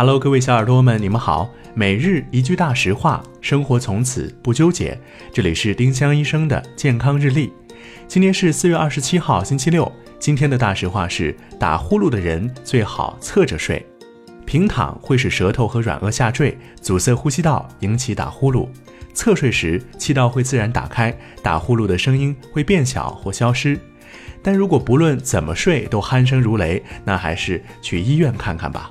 Hello，各位小耳朵们，你们好。每日一句大实话，生活从此不纠结。这里是丁香医生的健康日历。今天是四月二十七号，星期六。今天的大实话是：打呼噜的人最好侧着睡，平躺会使舌头和软腭下坠，阻塞呼吸道，引起打呼噜；侧睡时，气道会自然打开，打呼噜的声音会变小或消失。但如果不论怎么睡都鼾声如雷，那还是去医院看看吧。